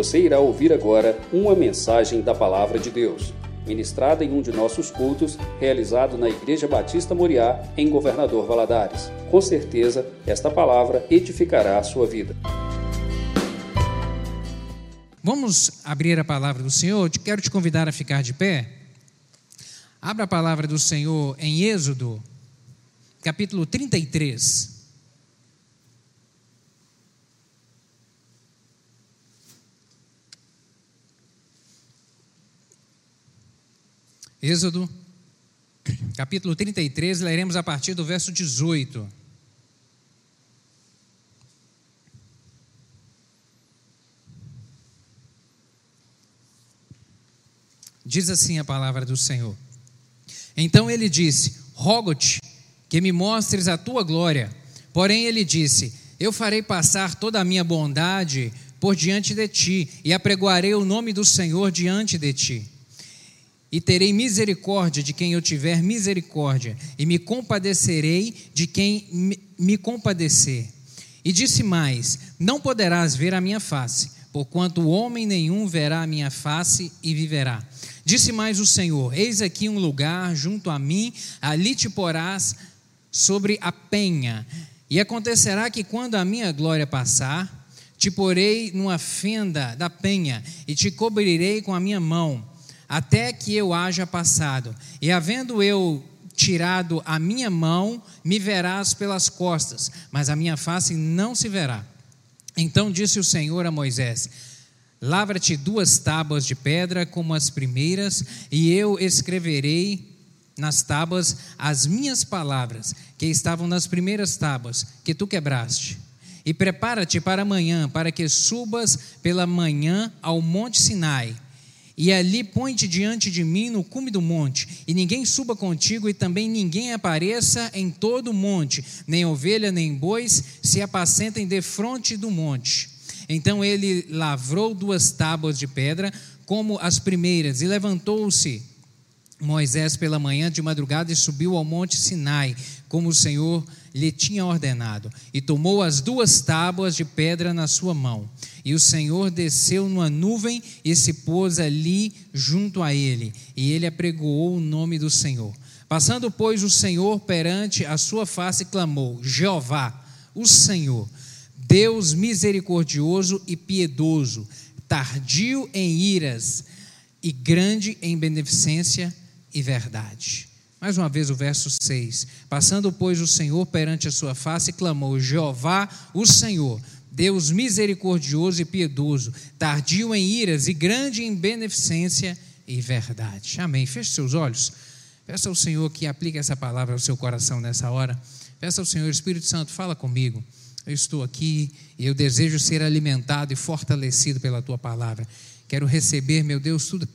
Você irá ouvir agora uma mensagem da Palavra de Deus, ministrada em um de nossos cultos, realizado na Igreja Batista Moriá, em Governador Valadares. Com certeza, esta palavra edificará a sua vida. Vamos abrir a palavra do Senhor? Quero te convidar a ficar de pé. Abra a palavra do Senhor em Êxodo, capítulo 33. Êxodo, capítulo 33, leremos a partir do verso 18. Diz assim a palavra do Senhor. Então ele disse: Rogo-te que me mostres a tua glória. Porém ele disse: Eu farei passar toda a minha bondade por diante de ti, e apregoarei o nome do Senhor diante de ti e terei misericórdia de quem eu tiver misericórdia, e me compadecerei de quem me compadecer. E disse mais: Não poderás ver a minha face, porquanto homem nenhum verá a minha face e viverá. Disse mais o Senhor: Eis aqui um lugar junto a mim, ali te porás sobre a penha. E acontecerá que quando a minha glória passar, te porei numa fenda da penha e te cobrirei com a minha mão até que eu haja passado. E havendo eu tirado a minha mão, me verás pelas costas, mas a minha face não se verá. Então disse o Senhor a Moisés: Lavra-te duas tábuas de pedra como as primeiras, e eu escreverei nas tábuas as minhas palavras, que estavam nas primeiras tábuas, que tu quebraste. E prepara-te para amanhã, para que subas pela manhã ao monte Sinai e ali põe-te diante de mim no cume do monte, e ninguém suba contigo, e também ninguém apareça em todo o monte, nem ovelha, nem bois se apacentem defronte do monte. Então ele lavrou duas tábuas de pedra, como as primeiras, e levantou-se Moisés pela manhã de madrugada e subiu ao monte Sinai, como o Senhor lhe tinha ordenado, e tomou as duas tábuas de pedra na sua mão. E o Senhor desceu numa nuvem e se pôs ali junto a ele, e ele apregoou o nome do Senhor. Passando, pois, o Senhor perante a sua face, clamou: Jeová, o Senhor, Deus misericordioso e piedoso, tardio em iras e grande em beneficência e verdade. Mais uma vez o verso 6. Passando, pois, o Senhor perante a sua face, clamou: Jeová, o Senhor, Deus misericordioso e piedoso, tardio em iras e grande em beneficência e verdade. Amém. Feche seus olhos. Peça ao Senhor que aplique essa palavra ao seu coração nessa hora. Peça ao Senhor, Espírito Santo, fala comigo. Eu estou aqui e eu desejo ser alimentado e fortalecido pela tua palavra. Quero receber, meu Deus, tudo,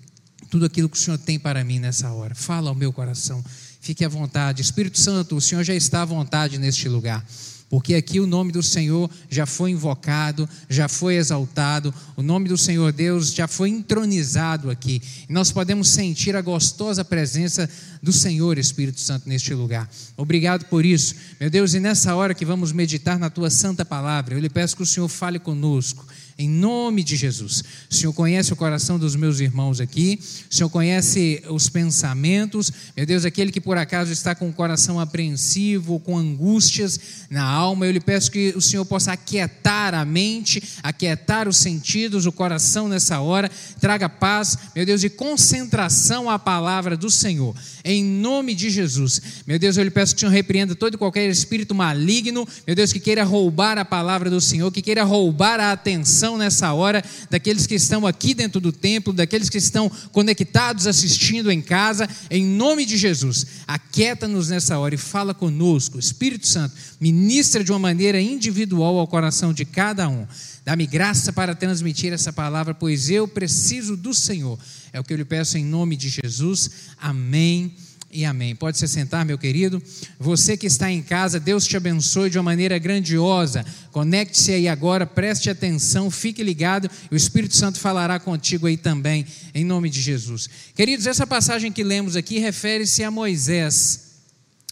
tudo aquilo que o Senhor tem para mim nessa hora. Fala ao meu coração. Fique à vontade. Espírito Santo, o Senhor já está à vontade neste lugar porque aqui o nome do Senhor já foi invocado, já foi exaltado, o nome do Senhor Deus já foi entronizado aqui. E nós podemos sentir a gostosa presença do Senhor Espírito Santo neste lugar. Obrigado por isso, meu Deus, e nessa hora que vamos meditar na tua santa palavra, eu lhe peço que o Senhor fale conosco em nome de Jesus. O Senhor conhece o coração dos meus irmãos aqui, o Senhor conhece os pensamentos, meu Deus, aquele que por acaso está com o coração apreensivo, com angústias na alma, eu lhe peço que o Senhor possa aquietar a mente, aquietar os sentidos, o coração nessa hora, traga paz, meu Deus, e concentração à palavra do Senhor, em nome de Jesus. Meu Deus, eu lhe peço que o Senhor repreenda todo e qualquer espírito maligno, meu Deus, que queira roubar a palavra do Senhor, que queira roubar a atenção nessa hora daqueles que estão aqui dentro do templo, daqueles que estão conectados assistindo em casa, em nome de Jesus. Aquieta-nos nessa hora e fala conosco. Espírito Santo, ministra de uma maneira individual ao coração de cada um. Dá-me graça para transmitir essa palavra, pois eu preciso do Senhor. É o que eu lhe peço em nome de Jesus. Amém e amém. Pode se sentar, meu querido. Você que está em casa, Deus te abençoe de uma maneira grandiosa. Conecte-se aí agora, preste atenção, fique ligado, o Espírito Santo falará contigo aí também, em nome de Jesus. Queridos, essa passagem que lemos aqui refere-se a Moisés,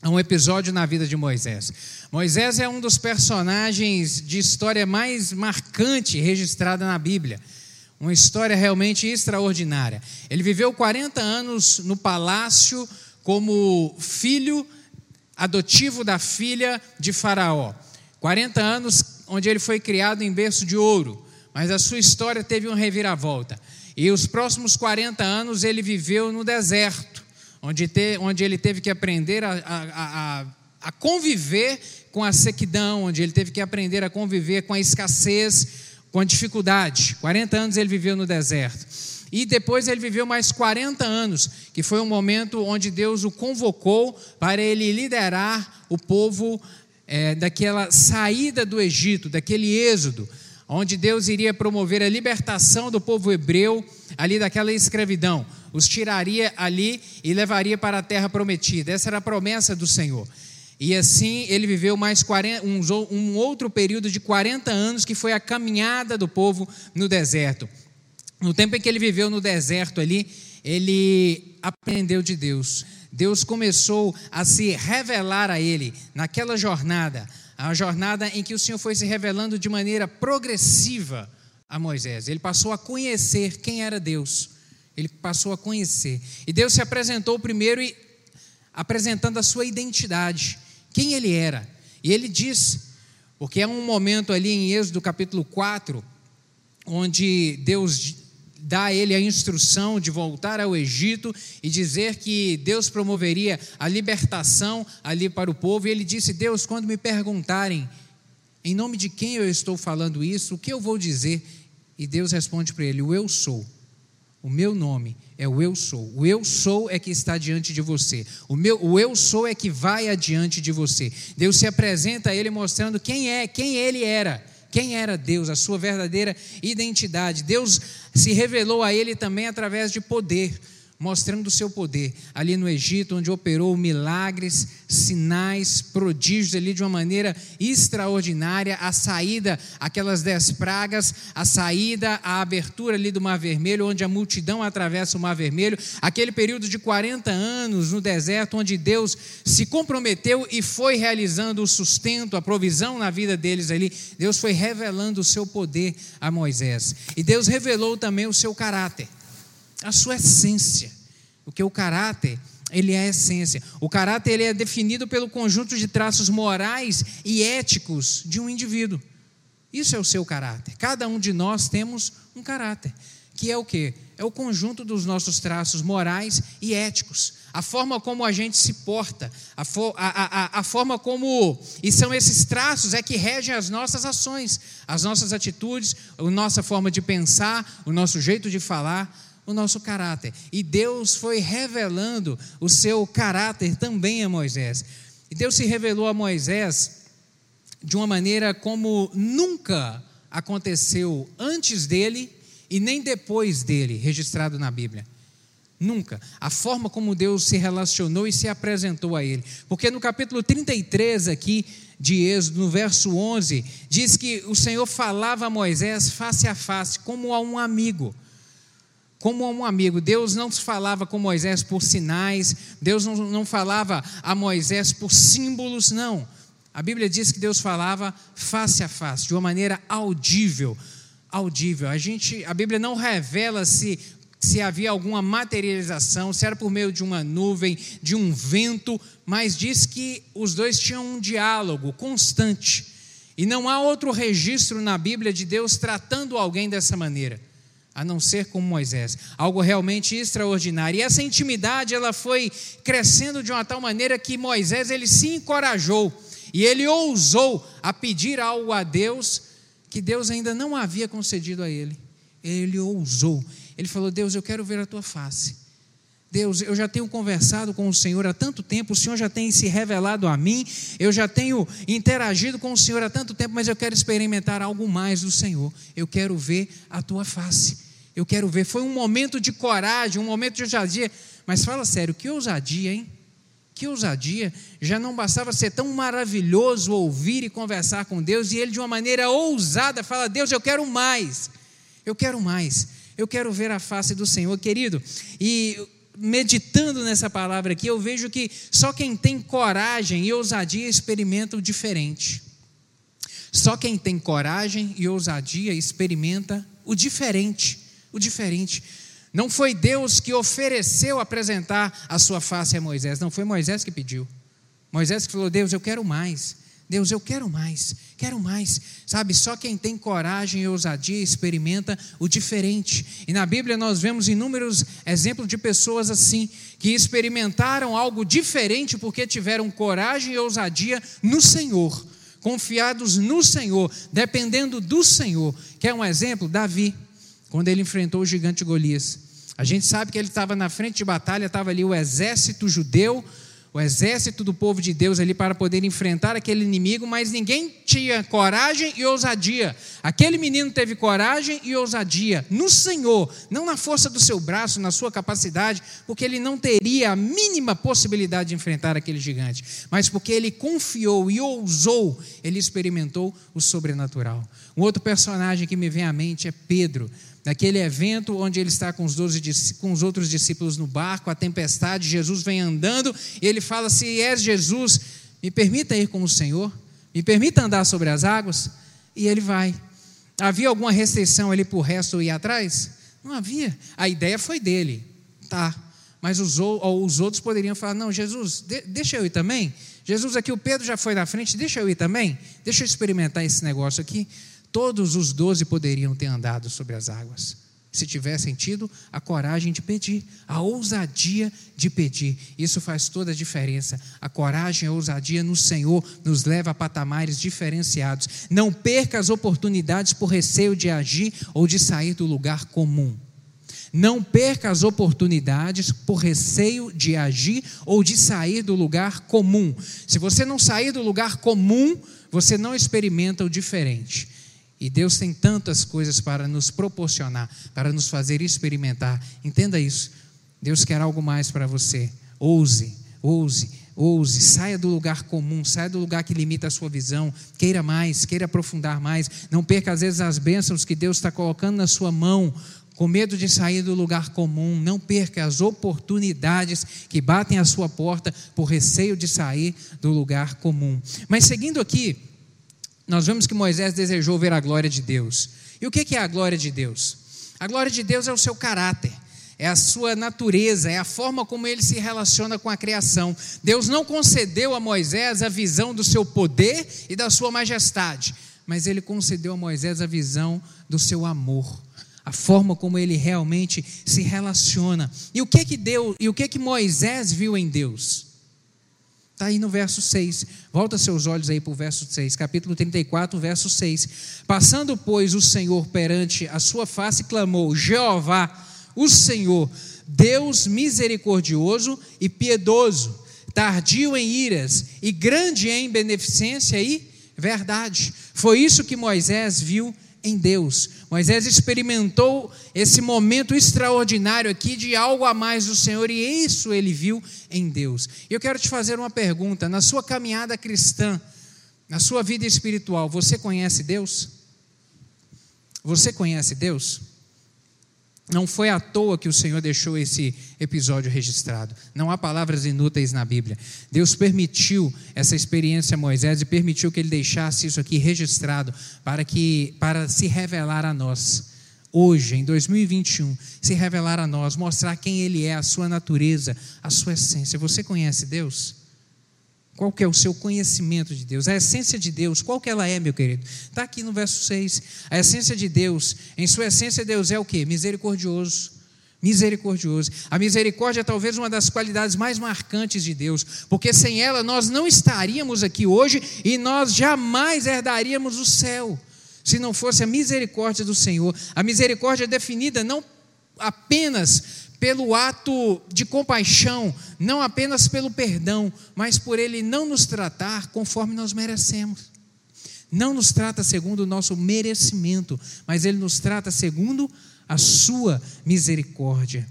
a um episódio na vida de Moisés. Moisés é um dos personagens de história mais marcante registrada na Bíblia uma história realmente extraordinária. Ele viveu 40 anos no palácio como filho adotivo da filha de Faraó. 40 anos onde ele foi criado em berço de ouro, mas a sua história teve uma reviravolta. E os próximos 40 anos ele viveu no deserto, onde, te, onde ele teve que aprender a, a, a, a conviver com a sequidão, onde ele teve que aprender a conviver com a escassez, com a dificuldade. 40 anos ele viveu no deserto. E depois ele viveu mais 40 anos, que foi um momento onde Deus o convocou para ele liderar o povo é, daquela saída do Egito, daquele êxodo, onde Deus iria promover a libertação do povo hebreu ali daquela escravidão. Os tiraria ali e levaria para a terra prometida. Essa era a promessa do Senhor. E assim ele viveu mais 40, um, um outro período de 40 anos, que foi a caminhada do povo no deserto. No tempo em que ele viveu no deserto ali, ele aprendeu de Deus. Deus começou a se revelar a ele naquela jornada, a jornada em que o Senhor foi se revelando de maneira progressiva a Moisés. Ele passou a conhecer quem era Deus. Ele passou a conhecer. E Deus se apresentou primeiro e apresentando a sua identidade quem ele era. E ele diz, porque é um momento ali em Êxodo capítulo 4, onde Deus dá a ele a instrução de voltar ao Egito e dizer que Deus promoveria a libertação ali para o povo. E ele disse: Deus, quando me perguntarem em nome de quem eu estou falando isso, o que eu vou dizer? E Deus responde para ele: O eu sou. O meu nome é o eu sou. O eu sou é que está diante de você. O, meu, o eu sou é que vai adiante de você. Deus se apresenta a ele mostrando quem é, quem ele era. Quem era Deus, a sua verdadeira identidade. Deus se revelou a ele também através de poder mostrando o seu poder. Ali no Egito, onde operou milagres, sinais, prodígios ali de uma maneira extraordinária, a saída, aquelas dez pragas, a saída, a abertura ali do Mar Vermelho, onde a multidão atravessa o Mar Vermelho, aquele período de 40 anos no deserto, onde Deus se comprometeu e foi realizando o sustento, a provisão na vida deles ali, Deus foi revelando o seu poder a Moisés, e Deus revelou também o seu caráter a sua essência. Porque o caráter, ele é a essência. O caráter ele é definido pelo conjunto de traços morais e éticos de um indivíduo. Isso é o seu caráter. Cada um de nós temos um caráter, que é o quê? É o conjunto dos nossos traços morais e éticos. A forma como a gente se porta, a, for, a, a, a forma como. E são esses traços é que regem as nossas ações, as nossas atitudes, a nossa forma de pensar, o nosso jeito de falar o nosso caráter. E Deus foi revelando o seu caráter também a Moisés. E Deus se revelou a Moisés de uma maneira como nunca aconteceu antes dele e nem depois dele, registrado na Bíblia. Nunca. A forma como Deus se relacionou e se apresentou a ele. Porque no capítulo 33 aqui de Êxodo, no verso 11, diz que o Senhor falava a Moisés face a face, como a um amigo como um amigo. Deus não falava com Moisés por sinais, Deus não, não falava a Moisés por símbolos, não. A Bíblia diz que Deus falava face a face, de uma maneira audível. Audível. A gente, a Bíblia não revela se se havia alguma materialização, se era por meio de uma nuvem, de um vento, mas diz que os dois tinham um diálogo constante. E não há outro registro na Bíblia de Deus tratando alguém dessa maneira a não ser como Moisés, algo realmente extraordinário. E essa intimidade ela foi crescendo de uma tal maneira que Moisés ele se encorajou e ele ousou a pedir algo a Deus que Deus ainda não havia concedido a ele. Ele ousou. Ele falou: "Deus, eu quero ver a tua face. Deus, eu já tenho conversado com o Senhor há tanto tempo, o Senhor já tem se revelado a mim, eu já tenho interagido com o Senhor há tanto tempo, mas eu quero experimentar algo mais do Senhor. Eu quero ver a tua face. Eu quero ver. Foi um momento de coragem, um momento de ousadia. Mas fala sério, que ousadia, hein? Que ousadia. Já não bastava ser tão maravilhoso ouvir e conversar com Deus, e ele, de uma maneira ousada, fala: Deus, eu quero mais. Eu quero mais. Eu quero ver a face do Senhor, querido. E meditando nessa palavra aqui, eu vejo que só quem tem coragem e ousadia experimenta o diferente. Só quem tem coragem e ousadia experimenta o diferente. o diferente. Não foi Deus que ofereceu apresentar a sua face a Moisés, não foi Moisés que pediu. Moisés que falou: Deus, eu quero mais. Deus, eu quero mais, quero mais. Sabe, só quem tem coragem e ousadia experimenta o diferente. E na Bíblia nós vemos inúmeros exemplos de pessoas assim, que experimentaram algo diferente porque tiveram coragem e ousadia no Senhor, confiados no Senhor, dependendo do Senhor. Quer um exemplo? Davi, quando ele enfrentou o gigante Golias. A gente sabe que ele estava na frente de batalha, estava ali o exército judeu o exército do povo de Deus ali para poder enfrentar aquele inimigo, mas ninguém tinha coragem e ousadia. Aquele menino teve coragem e ousadia no Senhor, não na força do seu braço, na sua capacidade, porque ele não teria a mínima possibilidade de enfrentar aquele gigante, mas porque ele confiou e ousou, ele experimentou o sobrenatural. Um outro personagem que me vem à mente é Pedro naquele evento onde ele está com os, 12, com os outros discípulos no barco, a tempestade, Jesus vem andando, e ele fala: Se és Jesus, me permita ir com o Senhor, me permita andar sobre as águas, e ele vai. Havia alguma restrição ali para o resto ir atrás? Não havia. A ideia foi dele, tá. Mas os, os outros poderiam falar: Não, Jesus, deixa eu ir também. Jesus, aqui o Pedro já foi na frente, deixa eu ir também, deixa eu experimentar esse negócio aqui. Todos os doze poderiam ter andado sobre as águas, se tivessem tido a coragem de pedir, a ousadia de pedir. Isso faz toda a diferença. A coragem a ousadia no Senhor nos leva a patamares diferenciados. Não perca as oportunidades por receio de agir ou de sair do lugar comum. Não perca as oportunidades por receio de agir ou de sair do lugar comum. Se você não sair do lugar comum, você não experimenta o diferente. E Deus tem tantas coisas para nos proporcionar, para nos fazer experimentar. Entenda isso. Deus quer algo mais para você. Ouse, ouse, ouse. Saia do lugar comum, saia do lugar que limita a sua visão. Queira mais, queira aprofundar mais. Não perca, às vezes, as bênçãos que Deus está colocando na sua mão com medo de sair do lugar comum, não perca as oportunidades que batem à sua porta por receio de sair do lugar comum. Mas seguindo aqui, nós vemos que Moisés desejou ver a glória de Deus. E o que é a glória de Deus? A glória de Deus é o seu caráter, é a sua natureza, é a forma como ele se relaciona com a criação. Deus não concedeu a Moisés a visão do seu poder e da sua majestade, mas ele concedeu a Moisés a visão do seu amor. A forma como ele realmente se relaciona. E o que que Deus, e o que que Moisés viu em Deus? Está aí no verso 6. Volta seus olhos aí para o verso 6, capítulo 34, verso 6. Passando, pois, o Senhor perante a sua face, clamou: Jeová, o Senhor, Deus misericordioso e piedoso, tardio em iras e grande em beneficência e verdade. Foi isso que Moisés viu em Deus. Moisés experimentou esse momento extraordinário aqui de algo a mais do Senhor e isso ele viu em Deus. Eu quero te fazer uma pergunta: na sua caminhada cristã, na sua vida espiritual, você conhece Deus? Você conhece Deus? Não foi à toa que o Senhor deixou esse episódio registrado. Não há palavras inúteis na Bíblia. Deus permitiu essa experiência a Moisés e permitiu que ele deixasse isso aqui registrado para que para se revelar a nós. Hoje, em 2021, se revelar a nós, mostrar quem ele é, a sua natureza, a sua essência. Você conhece Deus? Qual que é o seu conhecimento de Deus? A essência de Deus, qual que ela é, meu querido? Está aqui no verso 6. A essência de Deus, em sua essência, Deus é o que? Misericordioso. Misericordioso. A misericórdia é talvez uma das qualidades mais marcantes de Deus, porque sem ela nós não estaríamos aqui hoje e nós jamais herdaríamos o céu, se não fosse a misericórdia do Senhor. A misericórdia é definida não apenas pelo ato de compaixão, não apenas pelo perdão, mas por Ele não nos tratar conforme nós merecemos. Não nos trata segundo o nosso merecimento, mas Ele nos trata segundo a Sua misericórdia.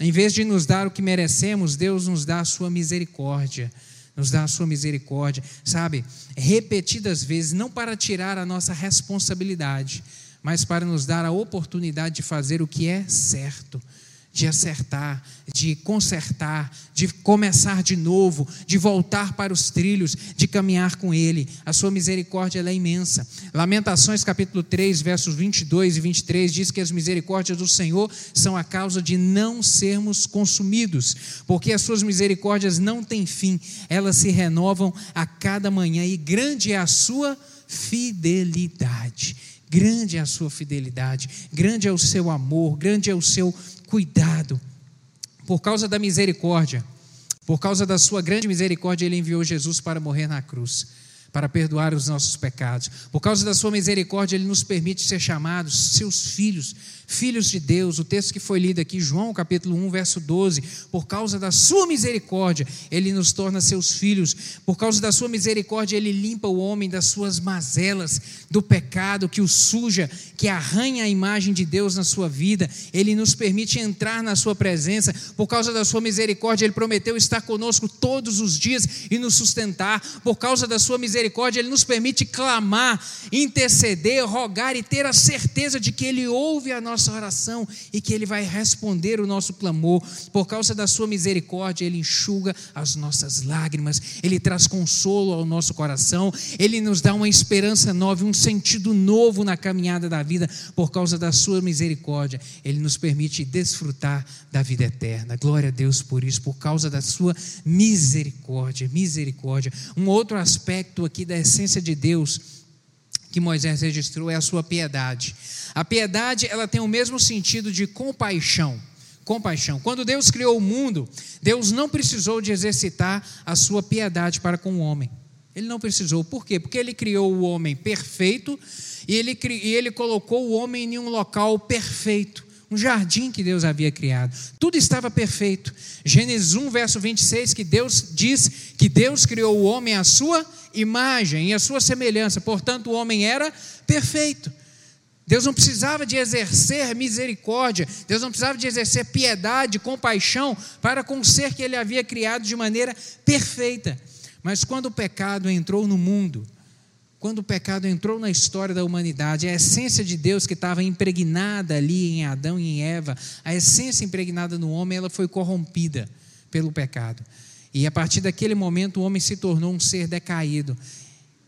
Em vez de nos dar o que merecemos, Deus nos dá a Sua misericórdia. Nos dá a Sua misericórdia, sabe? Repetidas vezes, não para tirar a nossa responsabilidade, mas para nos dar a oportunidade de fazer o que é certo de acertar, de consertar, de começar de novo, de voltar para os trilhos, de caminhar com Ele. A sua misericórdia é imensa. Lamentações capítulo 3, versos 22 e 23 diz que as misericórdias do Senhor são a causa de não sermos consumidos, porque as suas misericórdias não têm fim, elas se renovam a cada manhã e grande é a sua fidelidade. Grande é a sua fidelidade, grande é o seu amor, grande é o seu cuidado. Por causa da misericórdia, por causa da sua grande misericórdia, ele enviou Jesus para morrer na cruz para perdoar os nossos pecados. Por causa da sua misericórdia, ele nos permite ser chamados seus filhos, filhos de Deus. O texto que foi lido aqui, João capítulo 1, verso 12. Por causa da sua misericórdia, ele nos torna seus filhos. Por causa da sua misericórdia, ele limpa o homem das suas mazelas, do pecado que o suja, que arranha a imagem de Deus na sua vida. Ele nos permite entrar na sua presença. Por causa da sua misericórdia, ele prometeu estar conosco todos os dias e nos sustentar. Por causa da sua misericórdia, Ele nos permite clamar, interceder, rogar e ter a certeza de que Ele ouve a nossa oração e que Ele vai responder o nosso clamor. Por causa da Sua misericórdia, Ele enxuga as nossas lágrimas, Ele traz consolo ao nosso coração, Ele nos dá uma esperança nova, um sentido novo na caminhada da vida. Por causa da Sua misericórdia, Ele nos permite desfrutar da vida eterna. Glória a Deus por isso, por causa da Sua misericórdia. Misericórdia. Um outro aspecto aqui da essência de Deus que Moisés registrou é a sua piedade. A piedade, ela tem o mesmo sentido de compaixão. Compaixão. Quando Deus criou o mundo, Deus não precisou de exercitar a sua piedade para com o homem. Ele não precisou. Por quê? Porque ele criou o homem perfeito e ele, e ele colocou o homem em um local perfeito um jardim que Deus havia criado. Tudo estava perfeito. Gênesis 1, verso 26, que Deus diz que Deus criou o homem à sua imagem e à sua semelhança, portanto, o homem era perfeito. Deus não precisava de exercer misericórdia, Deus não precisava de exercer piedade, compaixão para com o ser que ele havia criado de maneira perfeita. Mas quando o pecado entrou no mundo, quando o pecado entrou na história da humanidade, a essência de Deus que estava impregnada ali em Adão e em Eva, a essência impregnada no homem, ela foi corrompida pelo pecado. E a partir daquele momento o homem se tornou um ser decaído.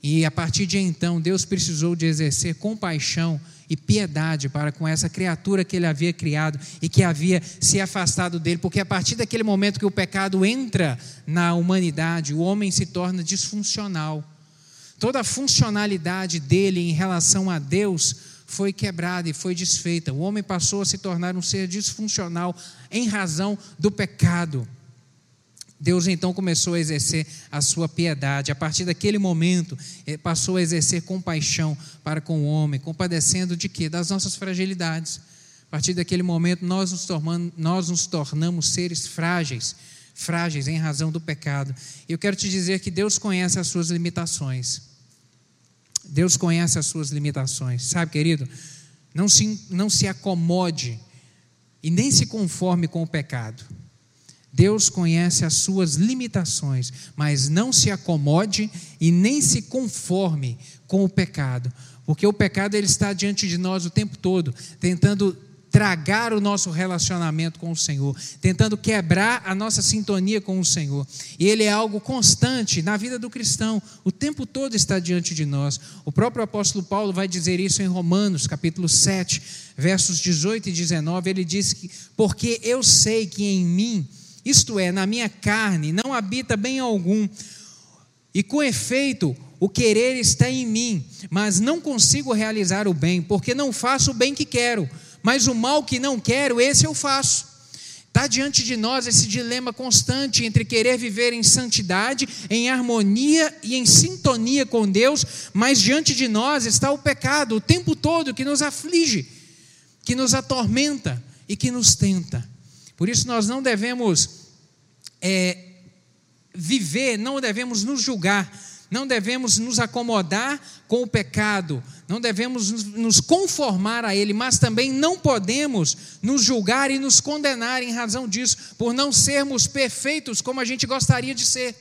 E a partir de então, Deus precisou de exercer compaixão e piedade para com essa criatura que ele havia criado e que havia se afastado dele, porque a partir daquele momento que o pecado entra na humanidade, o homem se torna disfuncional toda a funcionalidade dele em relação a Deus foi quebrada e foi desfeita. O homem passou a se tornar um ser disfuncional em razão do pecado. Deus então começou a exercer a sua piedade. A partir daquele momento, passou a exercer compaixão para com o homem, compadecendo de quê? Das nossas fragilidades. A partir daquele momento, nós nos, tornamos, nós nos tornamos seres frágeis, frágeis em razão do pecado. Eu quero te dizer que Deus conhece as suas limitações. Deus conhece as suas limitações, sabe, querido? Não se, não se acomode e nem se conforme com o pecado. Deus conhece as suas limitações, mas não se acomode e nem se conforme com o pecado, porque o pecado ele está diante de nós o tempo todo, tentando tragar o nosso relacionamento com o Senhor, tentando quebrar a nossa sintonia com o Senhor. E ele é algo constante na vida do cristão, o tempo todo está diante de nós. O próprio apóstolo Paulo vai dizer isso em Romanos, capítulo 7, versos 18 e 19. Ele diz que, porque eu sei que em mim, isto é, na minha carne, não habita bem algum, e com efeito, o querer está em mim, mas não consigo realizar o bem, porque não faço o bem que quero mas o mal que não quero, esse eu faço. Está diante de nós esse dilema constante entre querer viver em santidade, em harmonia e em sintonia com Deus, mas diante de nós está o pecado o tempo todo que nos aflige, que nos atormenta e que nos tenta. Por isso nós não devemos é, viver, não devemos nos julgar, não devemos nos acomodar com o pecado, não devemos nos conformar a ele, mas também não podemos nos julgar e nos condenar em razão disso, por não sermos perfeitos como a gente gostaria de ser.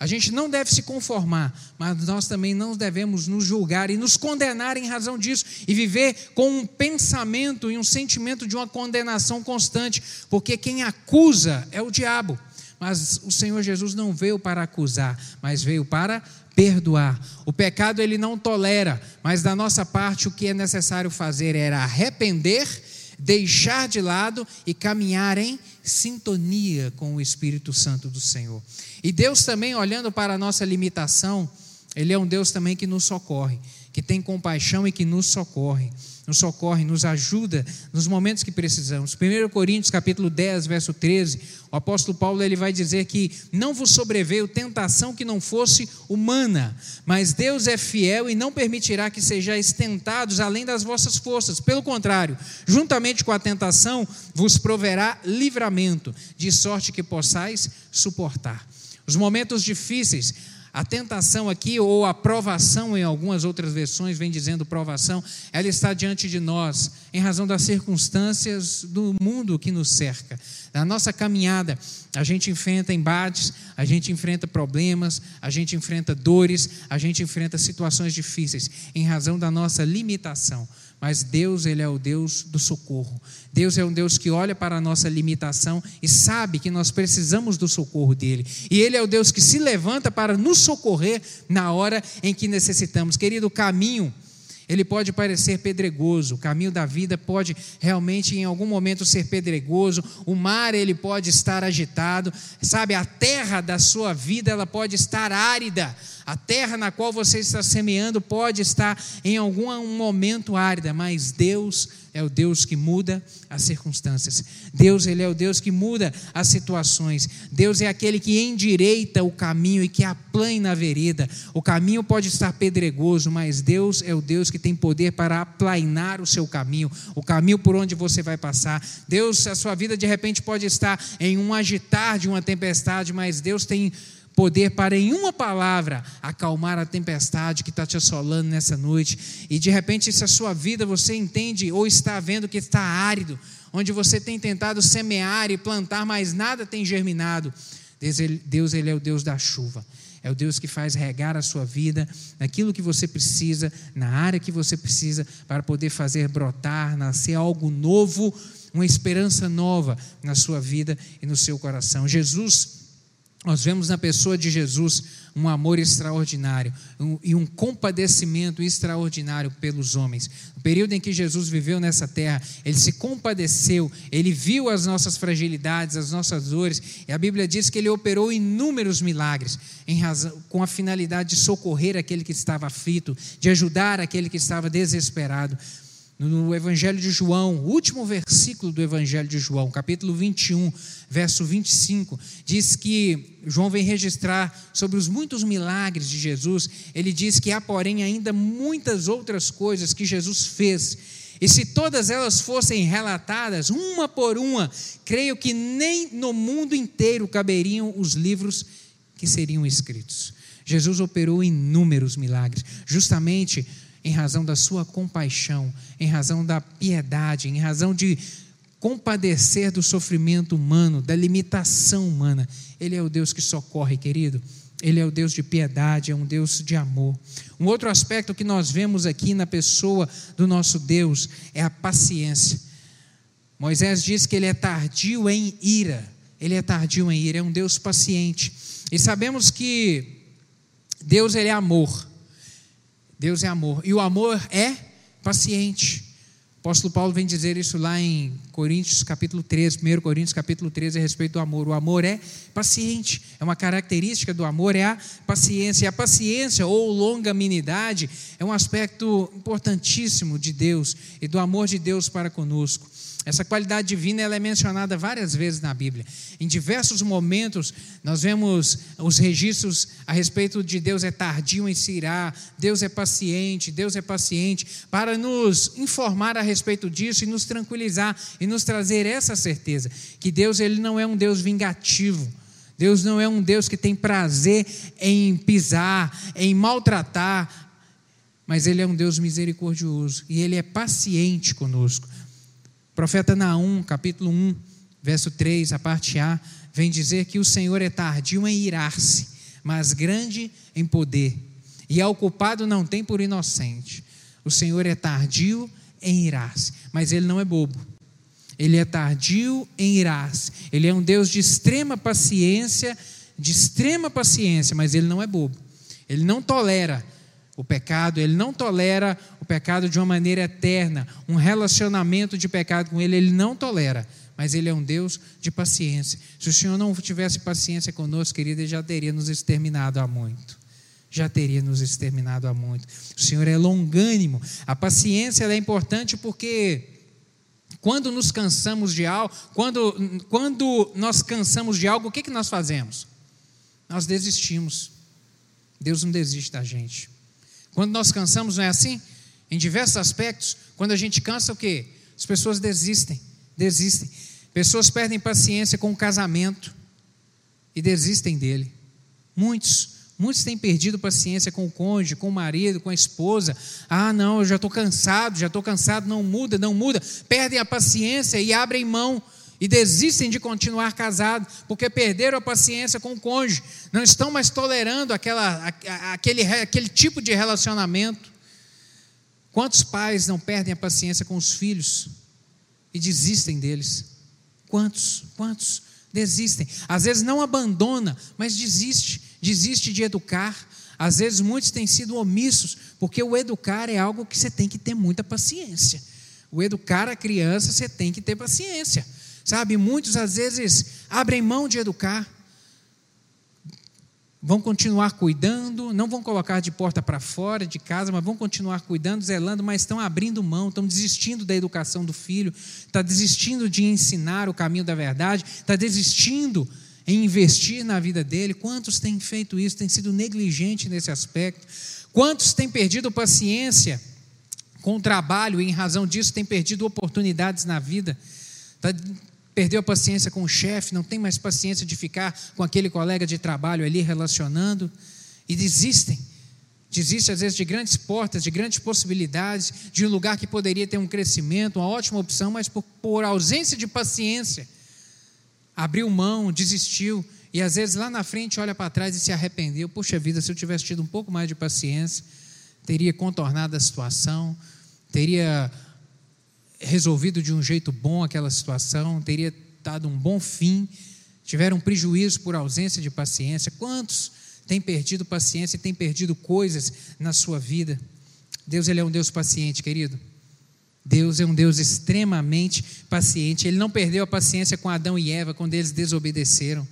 A gente não deve se conformar, mas nós também não devemos nos julgar e nos condenar em razão disso e viver com um pensamento e um sentimento de uma condenação constante, porque quem acusa é o diabo. Mas o Senhor Jesus não veio para acusar, mas veio para perdoar. O pecado ele não tolera, mas da nossa parte o que é necessário fazer era arrepender, deixar de lado e caminhar em sintonia com o Espírito Santo do Senhor. E Deus também, olhando para a nossa limitação, Ele é um Deus também que nos socorre, que tem compaixão e que nos socorre nos socorre, nos ajuda nos momentos que precisamos. 1 Coríntios capítulo 10, verso 13, o apóstolo Paulo ele vai dizer que não vos sobreveio tentação que não fosse humana, mas Deus é fiel e não permitirá que sejais tentados além das vossas forças. Pelo contrário, juntamente com a tentação vos proverá livramento, de sorte que possais suportar. Os momentos difíceis, a tentação aqui, ou a provação, em algumas outras versões, vem dizendo provação, ela está diante de nós, em razão das circunstâncias do mundo que nos cerca. Na nossa caminhada, a gente enfrenta embates, a gente enfrenta problemas, a gente enfrenta dores, a gente enfrenta situações difíceis, em razão da nossa limitação. Mas Deus, Ele é o Deus do socorro. Deus é um Deus que olha para a nossa limitação e sabe que nós precisamos do socorro dEle. E Ele é o Deus que se levanta para nos socorrer na hora em que necessitamos. Querido, o caminho ele pode parecer pedregoso, o caminho da vida pode realmente em algum momento ser pedregoso, o mar ele pode estar agitado, sabe, a terra da sua vida ela pode estar árida, a terra na qual você está semeando pode estar em algum momento árida, mas Deus é o Deus que muda as circunstâncias. Deus, ele é o Deus que muda as situações. Deus é aquele que endireita o caminho e que aplana a vereda. O caminho pode estar pedregoso, mas Deus é o Deus que tem poder para aplainar o seu caminho, o caminho por onde você vai passar. Deus, a sua vida de repente pode estar em um agitar de uma tempestade, mas Deus tem poder para, em uma palavra, acalmar a tempestade que está te assolando nessa noite. E de repente, se a sua vida você entende ou está vendo que está árido, onde você tem tentado semear e plantar, mas nada tem germinado. Deus ele, é o Deus da chuva. É o Deus que faz regar a sua vida naquilo que você precisa, na área que você precisa, para poder fazer brotar, nascer algo novo, uma esperança nova na sua vida e no seu coração. Jesus nós vemos na pessoa de Jesus um amor extraordinário e um compadecimento extraordinário pelos homens. No período em que Jesus viveu nessa terra, ele se compadeceu, ele viu as nossas fragilidades, as nossas dores, e a Bíblia diz que ele operou inúmeros milagres razão, com a finalidade de socorrer aquele que estava aflito, de ajudar aquele que estava desesperado no Evangelho de João, o último versículo do Evangelho de João, capítulo 21, verso 25, diz que João vem registrar sobre os muitos milagres de Jesus. Ele diz que há, porém, ainda muitas outras coisas que Jesus fez. E se todas elas fossem relatadas, uma por uma, creio que nem no mundo inteiro caberiam os livros que seriam escritos. Jesus operou inúmeros milagres, justamente em razão da sua compaixão, em razão da piedade, em razão de compadecer do sofrimento humano, da limitação humana. Ele é o Deus que socorre, querido. Ele é o Deus de piedade, é um Deus de amor. Um outro aspecto que nós vemos aqui na pessoa do nosso Deus é a paciência. Moisés diz que ele é tardio em ira. Ele é tardio em ira, é um Deus paciente. E sabemos que Deus ele é amor. Deus é amor. E o amor é paciente. O apóstolo Paulo vem dizer isso lá em Coríntios capítulo 13, 1 Coríntios capítulo 13, a respeito do amor. O amor é paciente. É uma característica do amor, é a paciência. E a paciência ou longanimidade é um aspecto importantíssimo de Deus e do amor de Deus para conosco. Essa qualidade divina ela é mencionada várias vezes na Bíblia. Em diversos momentos, nós vemos os registros a respeito de Deus é tardio em se irar, Deus é paciente, Deus é paciente, para nos informar a respeito disso e nos tranquilizar e nos trazer essa certeza que Deus ele não é um Deus vingativo. Deus não é um Deus que tem prazer em pisar, em maltratar, mas Ele é um Deus misericordioso e Ele é paciente conosco. Profeta Naum, capítulo 1, verso 3, a parte A, vem dizer que o Senhor é tardio em irar-se, mas grande em poder. E ao culpado não tem por inocente. O Senhor é tardio em irar-se, mas ele não é bobo. Ele é tardio em irar-se. Ele é um Deus de extrema paciência, de extrema paciência, mas ele não é bobo. Ele não tolera o pecado, ele não tolera o pecado de uma maneira eterna, um relacionamento de pecado com ele, ele não tolera, mas ele é um Deus de paciência. Se o Senhor não tivesse paciência conosco, querida, ele já teria nos exterminado há muito. Já teria nos exterminado há muito. O Senhor é longânimo. A paciência é importante porque quando nos cansamos de algo, quando, quando nós cansamos de algo, o que, que nós fazemos? Nós desistimos. Deus não desiste da gente. Quando nós cansamos, não é assim? Em diversos aspectos, quando a gente cansa, o quê? As pessoas desistem, desistem. Pessoas perdem paciência com o casamento e desistem dele. Muitos, muitos têm perdido paciência com o cônjuge, com o marido, com a esposa. Ah, não, eu já estou cansado, já estou cansado, não muda, não muda. Perdem a paciência e abrem mão e desistem de continuar casados, porque perderam a paciência com o cônjuge, não estão mais tolerando aquela, aquele, aquele tipo de relacionamento. Quantos pais não perdem a paciência com os filhos e desistem deles? Quantos? Quantos desistem? Às vezes não abandona, mas desiste, desiste de educar. Às vezes muitos têm sido omissos, porque o educar é algo que você tem que ter muita paciência. O educar a criança, você tem que ter paciência. Sabe, muitos às vezes abrem mão de educar, vão continuar cuidando, não vão colocar de porta para fora de casa, mas vão continuar cuidando, zelando, mas estão abrindo mão, estão desistindo da educação do filho, está desistindo de ensinar o caminho da verdade, está desistindo em investir na vida dele. Quantos têm feito isso, têm sido negligentes nesse aspecto? Quantos têm perdido paciência com o trabalho e, em razão disso, têm perdido oportunidades na vida? Está perdeu a paciência com o chefe, não tem mais paciência de ficar com aquele colega de trabalho ali relacionando e desistem. Desiste às vezes de grandes portas, de grandes possibilidades, de um lugar que poderia ter um crescimento, uma ótima opção, mas por, por ausência de paciência, abriu mão, desistiu e às vezes lá na frente olha para trás e se arrependeu. Puxa vida, se eu tivesse tido um pouco mais de paciência, teria contornado a situação, teria resolvido de um jeito bom aquela situação, teria dado um bom fim, tiveram prejuízo por ausência de paciência. Quantos têm perdido paciência e têm perdido coisas na sua vida? Deus ele é um Deus paciente, querido. Deus é um Deus extremamente paciente. Ele não perdeu a paciência com Adão e Eva quando eles desobedeceram.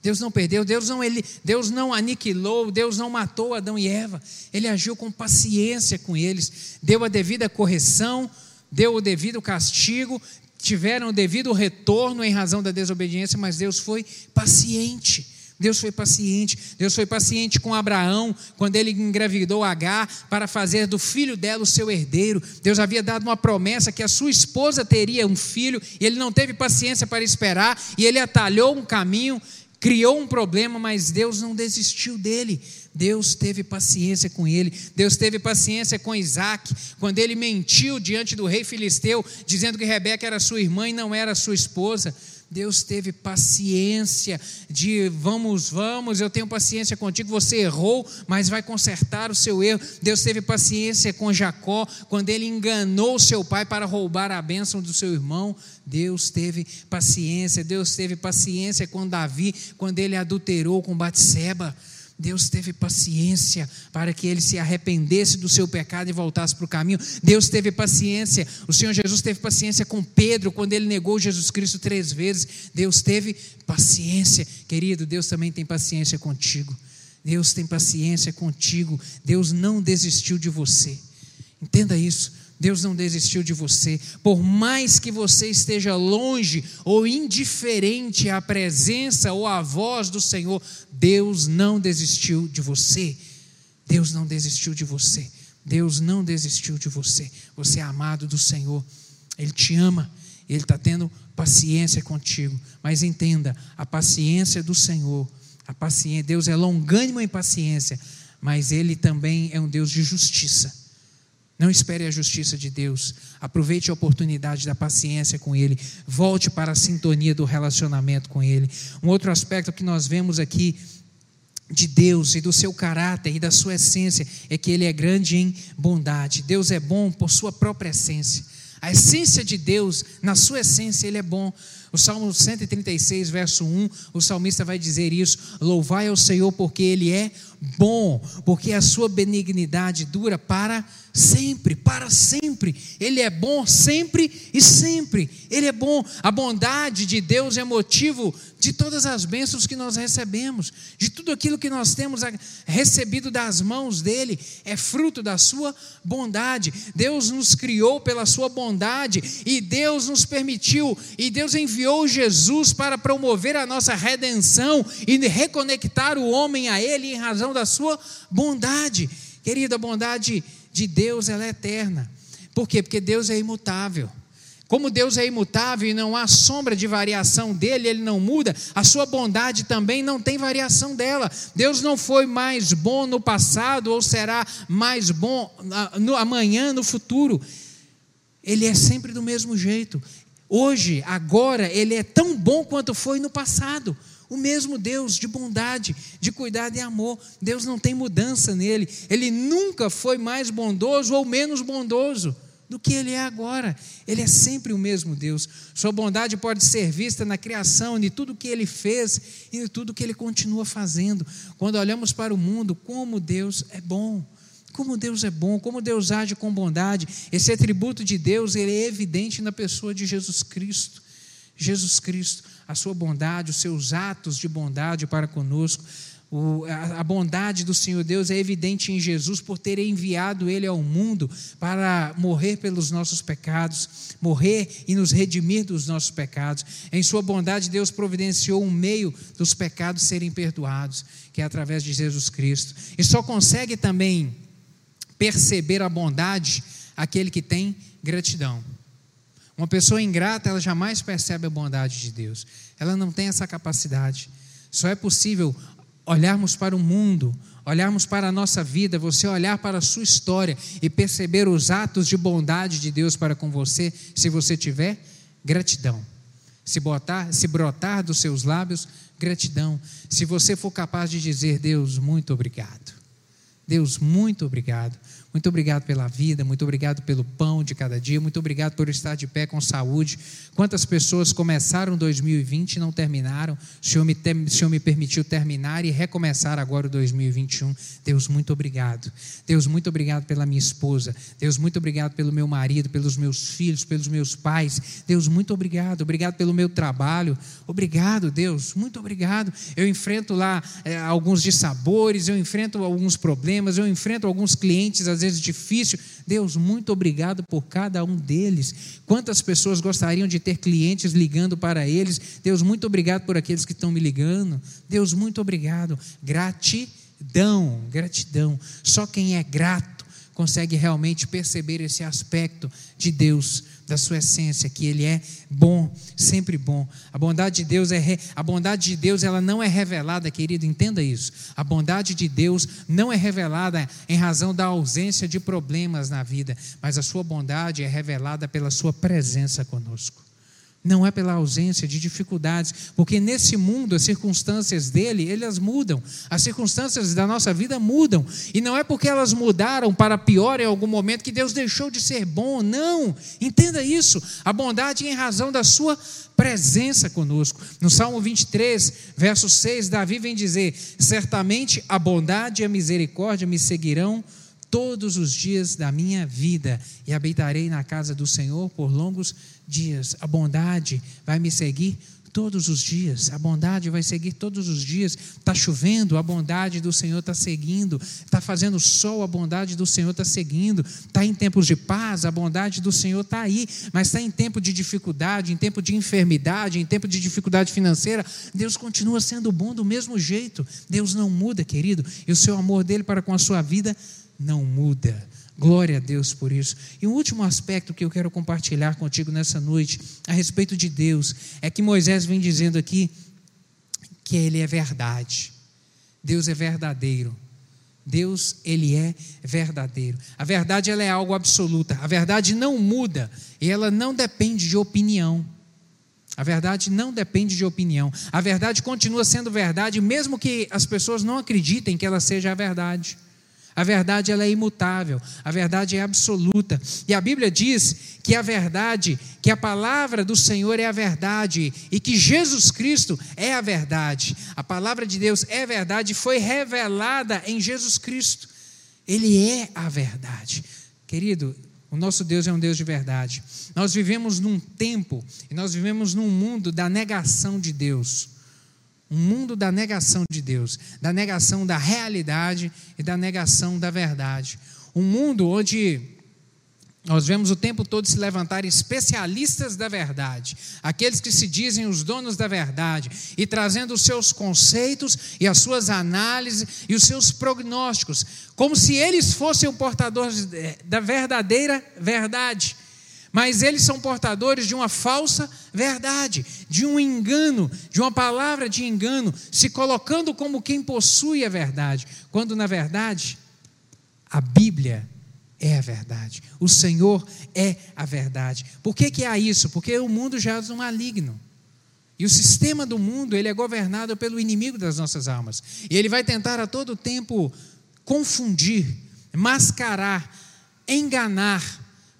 Deus não perdeu, Deus não, ele, Deus não aniquilou, Deus não matou Adão e Eva. Ele agiu com paciência com eles, deu a devida correção, deu o devido castigo, tiveram o devido retorno em razão da desobediência, mas Deus foi paciente. Deus foi paciente. Deus foi paciente com Abraão quando ele engravidou Agar para fazer do filho dela o seu herdeiro. Deus havia dado uma promessa que a sua esposa teria um filho e ele não teve paciência para esperar e ele atalhou um caminho, criou um problema, mas Deus não desistiu dele. Deus teve paciência com ele, Deus teve paciência com Isaac, quando ele mentiu diante do rei filisteu, dizendo que Rebeca era sua irmã e não era sua esposa. Deus teve paciência de vamos, vamos, eu tenho paciência contigo, você errou, mas vai consertar o seu erro. Deus teve paciência com Jacó, quando ele enganou seu pai para roubar a bênção do seu irmão. Deus teve paciência, Deus teve paciência com Davi, quando ele adulterou com Batseba. Deus teve paciência para que ele se arrependesse do seu pecado e voltasse para o caminho. Deus teve paciência. O Senhor Jesus teve paciência com Pedro quando ele negou Jesus Cristo três vezes. Deus teve paciência. Querido, Deus também tem paciência contigo. Deus tem paciência contigo. Deus não desistiu de você. Entenda isso. Deus não desistiu de você. Por mais que você esteja longe ou indiferente à presença ou à voz do Senhor, Deus não desistiu de você. Deus não desistiu de você. Deus não desistiu de você. Você é amado do Senhor. Ele te ama. Ele está tendo paciência contigo. Mas entenda, a paciência do Senhor, a paciência, Deus é longânimo em paciência, mas Ele também é um Deus de justiça. Não espere a justiça de Deus. Aproveite a oportunidade da paciência com Ele. Volte para a sintonia do relacionamento com Ele. Um outro aspecto que nós vemos aqui de Deus e do seu caráter e da sua essência é que Ele é grande em bondade. Deus é bom por sua própria essência. A essência de Deus, na sua essência, Ele é bom. O Salmo 136, verso 1, o salmista vai dizer isso: Louvai ao Senhor porque Ele é bom, porque a sua benignidade dura para sempre, para sempre. Ele é bom sempre e sempre. Ele é bom. A bondade de Deus é motivo de todas as bênçãos que nós recebemos, de tudo aquilo que nós temos recebido das mãos dele, é fruto da sua bondade. Deus nos criou pela sua bondade e Deus nos permitiu e Deus enviou Jesus para promover a nossa redenção e reconectar o homem a ele em razão da sua bondade. Querida, a bondade de Deus ela é eterna. Por quê? Porque Deus é imutável. Como Deus é imutável e não há sombra de variação dele, ele não muda, a sua bondade também não tem variação dela. Deus não foi mais bom no passado ou será mais bom no amanhã, no futuro. Ele é sempre do mesmo jeito. Hoje, agora, ele é tão bom quanto foi no passado. O mesmo Deus de bondade, de cuidado e amor. Deus não tem mudança nele. Ele nunca foi mais bondoso ou menos bondoso do que ele é agora. Ele é sempre o mesmo Deus. Sua bondade pode ser vista na criação, em tudo que ele fez e em tudo que ele continua fazendo. Quando olhamos para o mundo, como Deus é bom. Como Deus é bom, como Deus age com bondade. Esse atributo de Deus ele é evidente na pessoa de Jesus Cristo. Jesus Cristo, a sua bondade, os seus atos de bondade para conosco. O, a, a, bondade do Senhor Deus é evidente em Jesus por ter enviado Ele ao mundo para morrer pelos nossos pecados, morrer e nos redimir dos nossos pecados. Em Sua bondade, Deus providenciou um meio dos pecados serem perdoados, que é através de Jesus Cristo. E só consegue também perceber a bondade aquele que tem gratidão. Uma pessoa ingrata, ela jamais percebe a bondade de Deus. Ela não tem essa capacidade. Só é possível olharmos para o mundo, olharmos para a nossa vida, você olhar para a sua história e perceber os atos de bondade de Deus para com você, se você tiver gratidão. Se botar, se brotar dos seus lábios gratidão. Se você for capaz de dizer, Deus, muito obrigado. Deus, muito obrigado. Muito obrigado pela vida, muito obrigado pelo pão de cada dia, muito obrigado por estar de pé com saúde. Quantas pessoas começaram 2020 e não terminaram? O Senhor, me, o Senhor me permitiu terminar e recomeçar agora o 2021. Deus, muito obrigado. Deus, muito obrigado pela minha esposa. Deus, muito obrigado pelo meu marido, pelos meus filhos, pelos meus pais. Deus, muito obrigado. Obrigado pelo meu trabalho. Obrigado, Deus, muito obrigado. Eu enfrento lá é, alguns dissabores, eu enfrento alguns problemas, eu enfrento alguns clientes, às vezes difícil. Deus, muito obrigado por cada um deles. Quantas pessoas gostariam de ter clientes ligando para eles? Deus, muito obrigado por aqueles que estão me ligando. Deus, muito obrigado. Gratidão, gratidão. Só quem é grato consegue realmente perceber esse aspecto de Deus da sua essência, que ele é bom, sempre bom. A bondade de Deus é re... a bondade de Deus, ela não é revelada, querido, entenda isso. A bondade de Deus não é revelada em razão da ausência de problemas na vida, mas a sua bondade é revelada pela sua presença conosco não é pela ausência de dificuldades, porque nesse mundo as circunstâncias dele, elas mudam, as circunstâncias da nossa vida mudam, e não é porque elas mudaram para pior em algum momento que Deus deixou de ser bom, não, entenda isso, a bondade é em razão da sua presença conosco. No Salmo 23, verso 6, Davi vem dizer: Certamente a bondade e a misericórdia me seguirão todos os dias da minha vida e habitarei na casa do Senhor por longos dias. A bondade vai me seguir todos os dias. A bondade vai seguir todos os dias. Está chovendo, a bondade do Senhor está seguindo. Está fazendo sol, a bondade do Senhor está seguindo. Está em tempos de paz, a bondade do Senhor está aí. Mas está em tempo de dificuldade, em tempo de enfermidade, em tempo de dificuldade financeira. Deus continua sendo bom do mesmo jeito. Deus não muda, querido. E o seu amor dele para com a sua vida não muda. Glória a Deus por isso. E um último aspecto que eu quero compartilhar contigo nessa noite, a respeito de Deus, é que Moisés vem dizendo aqui que Ele é verdade. Deus é verdadeiro. Deus, Ele é verdadeiro. A verdade, ela é algo absoluta. A verdade não muda e ela não depende de opinião. A verdade não depende de opinião. A verdade continua sendo verdade, mesmo que as pessoas não acreditem que ela seja a verdade. A verdade ela é imutável, a verdade é absoluta. E a Bíblia diz que a verdade, que a palavra do Senhor é a verdade e que Jesus Cristo é a verdade. A palavra de Deus é verdade, foi revelada em Jesus Cristo. Ele é a verdade. Querido, o nosso Deus é um Deus de verdade. Nós vivemos num tempo e nós vivemos num mundo da negação de Deus um mundo da negação de Deus, da negação da realidade e da negação da verdade. Um mundo onde nós vemos o tempo todo se levantar especialistas da verdade, aqueles que se dizem os donos da verdade, e trazendo os seus conceitos e as suas análises e os seus prognósticos, como se eles fossem o portador da verdadeira verdade mas eles são portadores de uma falsa verdade, de um engano, de uma palavra de engano, se colocando como quem possui a verdade, quando na verdade a Bíblia é a verdade, o Senhor é a verdade. Por que, que há isso? Porque o mundo já é um maligno. E o sistema do mundo, ele é governado pelo inimigo das nossas almas. E ele vai tentar a todo tempo confundir, mascarar, enganar,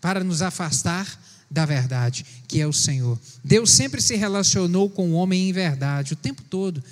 para nos afastar da verdade, que é o Senhor. Deus sempre se relacionou com o homem em verdade, o tempo todo.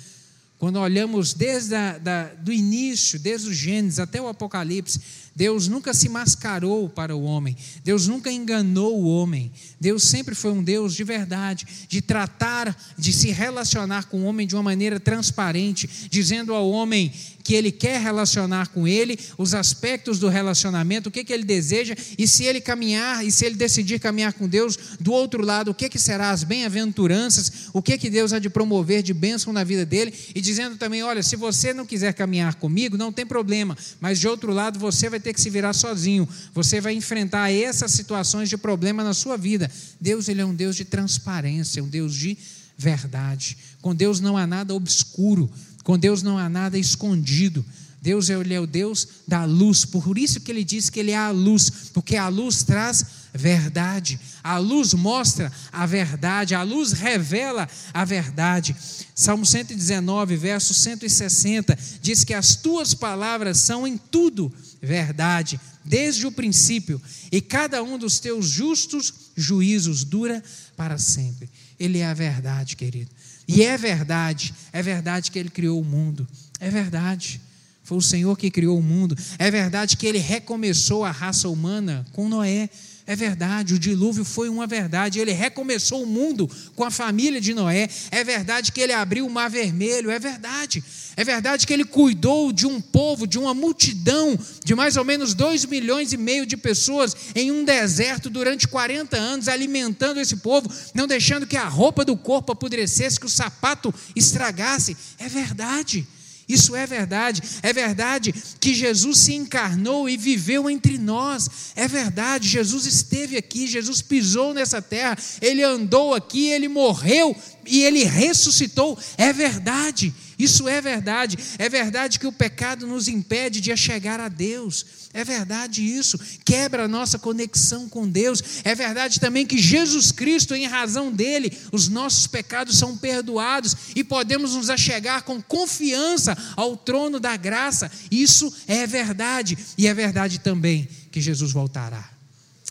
Quando olhamos desde da, do início, desde o Gênesis até o Apocalipse, Deus nunca se mascarou para o homem, Deus nunca enganou o homem. Deus sempre foi um Deus de verdade, de tratar, de se relacionar com o homem de uma maneira transparente, dizendo ao homem que ele quer relacionar com ele, os aspectos do relacionamento, o que, que ele deseja, e se ele caminhar, e se ele decidir caminhar com Deus, do outro lado, o que, que será as bem-aventuranças, o que, que Deus há de promover de bênção na vida dele, e dizendo também: olha, se você não quiser caminhar comigo, não tem problema, mas de outro lado você vai ter que se virar sozinho, você vai enfrentar essas situações de problema na sua vida. Deus, ele é um Deus de transparência, um Deus de verdade. Com Deus não há nada obscuro. Com Deus não há nada escondido. Deus ele é o Deus da luz, por isso que ele diz que ele é a luz, porque a luz traz verdade, a luz mostra a verdade, a luz revela a verdade. Salmo 119, verso 160, diz que as tuas palavras são em tudo verdade, desde o princípio, e cada um dos teus justos juízos dura para sempre. Ele é a verdade, querido. E é verdade, é verdade que ele criou o mundo. É verdade. Foi o Senhor que criou o mundo. É verdade que ele recomeçou a raça humana com Noé. É verdade, o dilúvio foi uma verdade. Ele recomeçou o mundo com a família de Noé. É verdade que ele abriu o mar vermelho. É verdade. É verdade que ele cuidou de um povo, de uma multidão de mais ou menos dois milhões e meio de pessoas em um deserto durante 40 anos, alimentando esse povo, não deixando que a roupa do corpo apodrecesse, que o sapato estragasse. É verdade. Isso é verdade. É verdade que Jesus se encarnou e viveu entre nós. É verdade. Jesus esteve aqui, Jesus pisou nessa terra, ele andou aqui, ele morreu e ele ressuscitou. É verdade. Isso é verdade. É verdade que o pecado nos impede de chegar a Deus. É verdade isso. Quebra a nossa conexão com Deus. É verdade também que Jesus Cristo, em razão dele, os nossos pecados são perdoados e podemos nos achegar com confiança ao trono da graça. Isso é verdade. E é verdade também que Jesus voltará.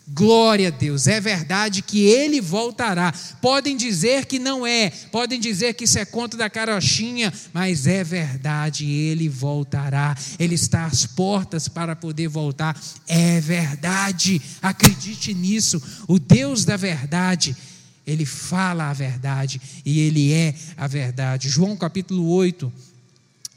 Glória a Deus, é verdade que ele voltará. Podem dizer que não é, podem dizer que isso é conto da carochinha, mas é verdade, ele voltará. Ele está às portas para poder voltar. É verdade, acredite nisso. O Deus da verdade, ele fala a verdade e ele é a verdade. João capítulo 8,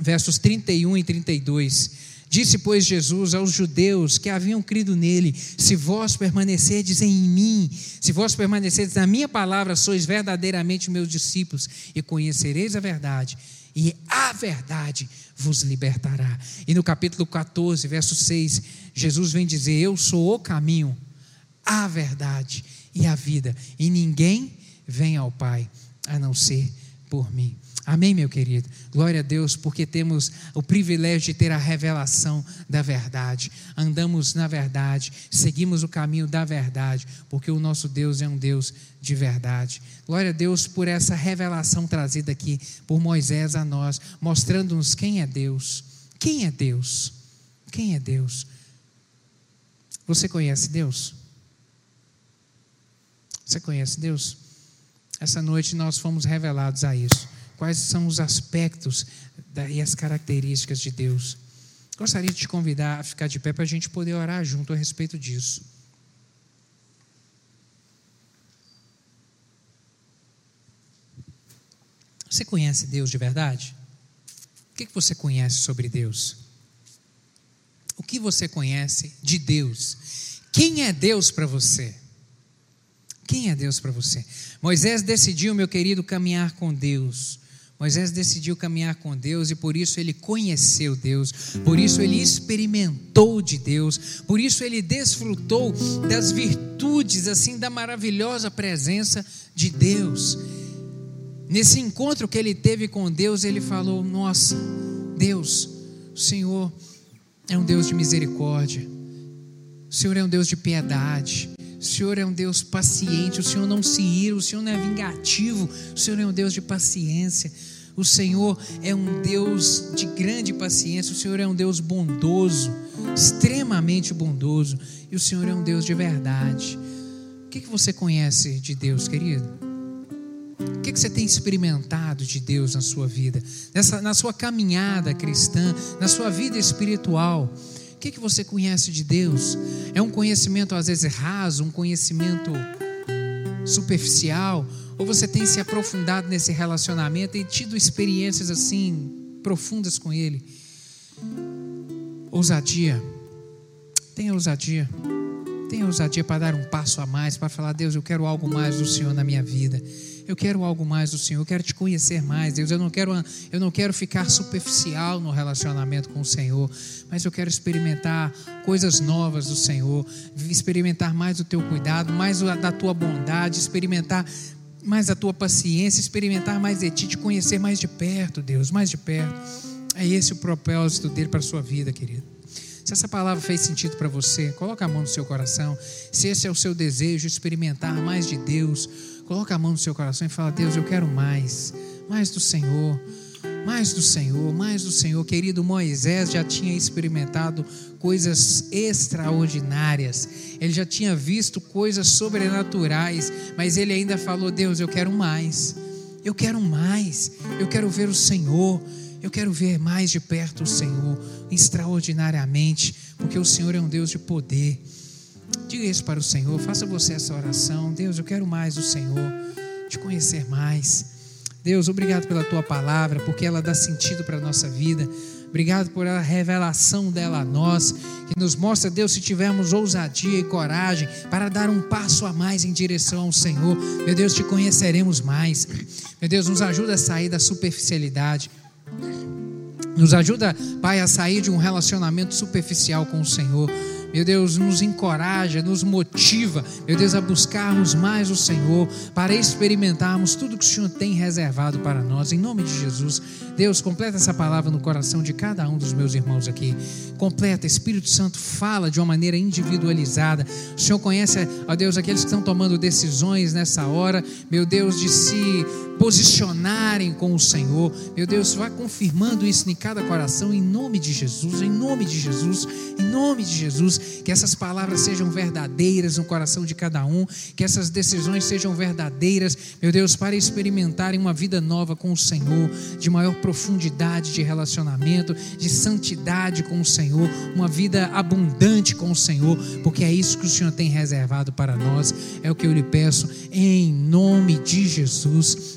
versos 31 e 32. Disse, pois, Jesus aos judeus que haviam crido nele: Se vós permanecerdes em mim, se vós permanecerdes na minha palavra, sois verdadeiramente meus discípulos, e conhecereis a verdade, e a verdade vos libertará. E no capítulo 14, verso 6, Jesus vem dizer: Eu sou o caminho, a verdade e a vida, e ninguém vem ao Pai a não ser por mim. Amém, meu querido? Glória a Deus, porque temos o privilégio de ter a revelação da verdade. Andamos na verdade, seguimos o caminho da verdade, porque o nosso Deus é um Deus de verdade. Glória a Deus por essa revelação trazida aqui por Moisés a nós, mostrando-nos quem é Deus. Quem é Deus? Quem é Deus? Você conhece Deus? Você conhece Deus? Essa noite nós fomos revelados a isso quais são os aspectos e as características de Deus. Gostaria de te convidar a ficar de pé para a gente poder orar junto a respeito disso. Você conhece Deus de verdade? O que você conhece sobre Deus? O que você conhece de Deus? Quem é Deus para você? Quem é Deus para você? Moisés decidiu, meu querido, caminhar com Deus. Moisés decidiu caminhar com Deus e por isso ele conheceu Deus, por isso ele experimentou de Deus, por isso ele desfrutou das virtudes, assim, da maravilhosa presença de Deus. Nesse encontro que ele teve com Deus, ele falou: Nossa, Deus, o Senhor é um Deus de misericórdia, o Senhor é um Deus de piedade, o Senhor é um Deus paciente, o Senhor não se ira, o Senhor não é vingativo, o Senhor é um Deus de paciência. O Senhor é um Deus de grande paciência, o Senhor é um Deus bondoso, extremamente bondoso, e o Senhor é um Deus de verdade. O que, você conhece de Deus, querido? O que, você tem experimentado de Deus na sua vida, Nessa, na sua caminhada cristã, na sua vida espiritual? O que você conhece de Deus? É um conhecimento às vezes raso, um conhecimento superficial? Ou você tem se aprofundado nesse relacionamento e tido experiências assim profundas com Ele? Ousadia. Tenha ousadia. Tenha ousadia para dar um passo a mais, para falar: Deus, eu quero algo mais do Senhor na minha vida. Eu quero algo mais do Senhor, eu quero te conhecer mais, Deus. Eu não quero, eu não quero ficar superficial no relacionamento com o Senhor, mas eu quero experimentar coisas novas do Senhor, experimentar mais do teu cuidado, mais da tua bondade, experimentar mais da tua paciência, experimentar mais de ti, te conhecer mais de perto, Deus, mais de perto. É esse o propósito dele para a sua vida, querido. Se essa palavra fez sentido para você, coloca a mão no seu coração. Se esse é o seu desejo, experimentar mais de Deus, Coloca a mão no seu coração e fala: Deus, eu quero mais, mais do Senhor, mais do Senhor, mais do Senhor. Querido Moisés já tinha experimentado coisas extraordinárias, ele já tinha visto coisas sobrenaturais, mas ele ainda falou: Deus, eu quero mais, eu quero mais, eu quero ver o Senhor. Eu quero ver mais de perto o Senhor, extraordinariamente, porque o Senhor é um Deus de poder. Diga isso para o Senhor, faça você essa oração. Deus, eu quero mais do Senhor, te conhecer mais. Deus, obrigado pela tua palavra, porque ela dá sentido para a nossa vida. Obrigado por a revelação dela a nós, que nos mostra, Deus, se tivermos ousadia e coragem para dar um passo a mais em direção ao Senhor, meu Deus, te conheceremos mais. Meu Deus, nos ajuda a sair da superficialidade. Nos ajuda, Pai, a sair de um relacionamento superficial com o Senhor meu Deus, nos encoraja, nos motiva, meu Deus, a buscarmos mais o Senhor, para experimentarmos tudo que o Senhor tem reservado para nós, em nome de Jesus. Deus, completa essa palavra no coração de cada um dos meus irmãos aqui. Completa, Espírito Santo, fala de uma maneira individualizada. O Senhor conhece, ó Deus, aqueles que estão tomando decisões nessa hora, meu Deus, de se posicionarem com o Senhor. Meu Deus, vá confirmando isso em cada coração, em nome de Jesus, em nome de Jesus, em nome de Jesus. Que essas palavras sejam verdadeiras no coração de cada um, que essas decisões sejam verdadeiras, meu Deus, para experimentarem uma vida nova com o Senhor, de maior profundidade de relacionamento, de santidade com o Senhor, uma vida abundante com o Senhor, porque é isso que o Senhor tem reservado para nós. É o que eu lhe peço, em nome de Jesus.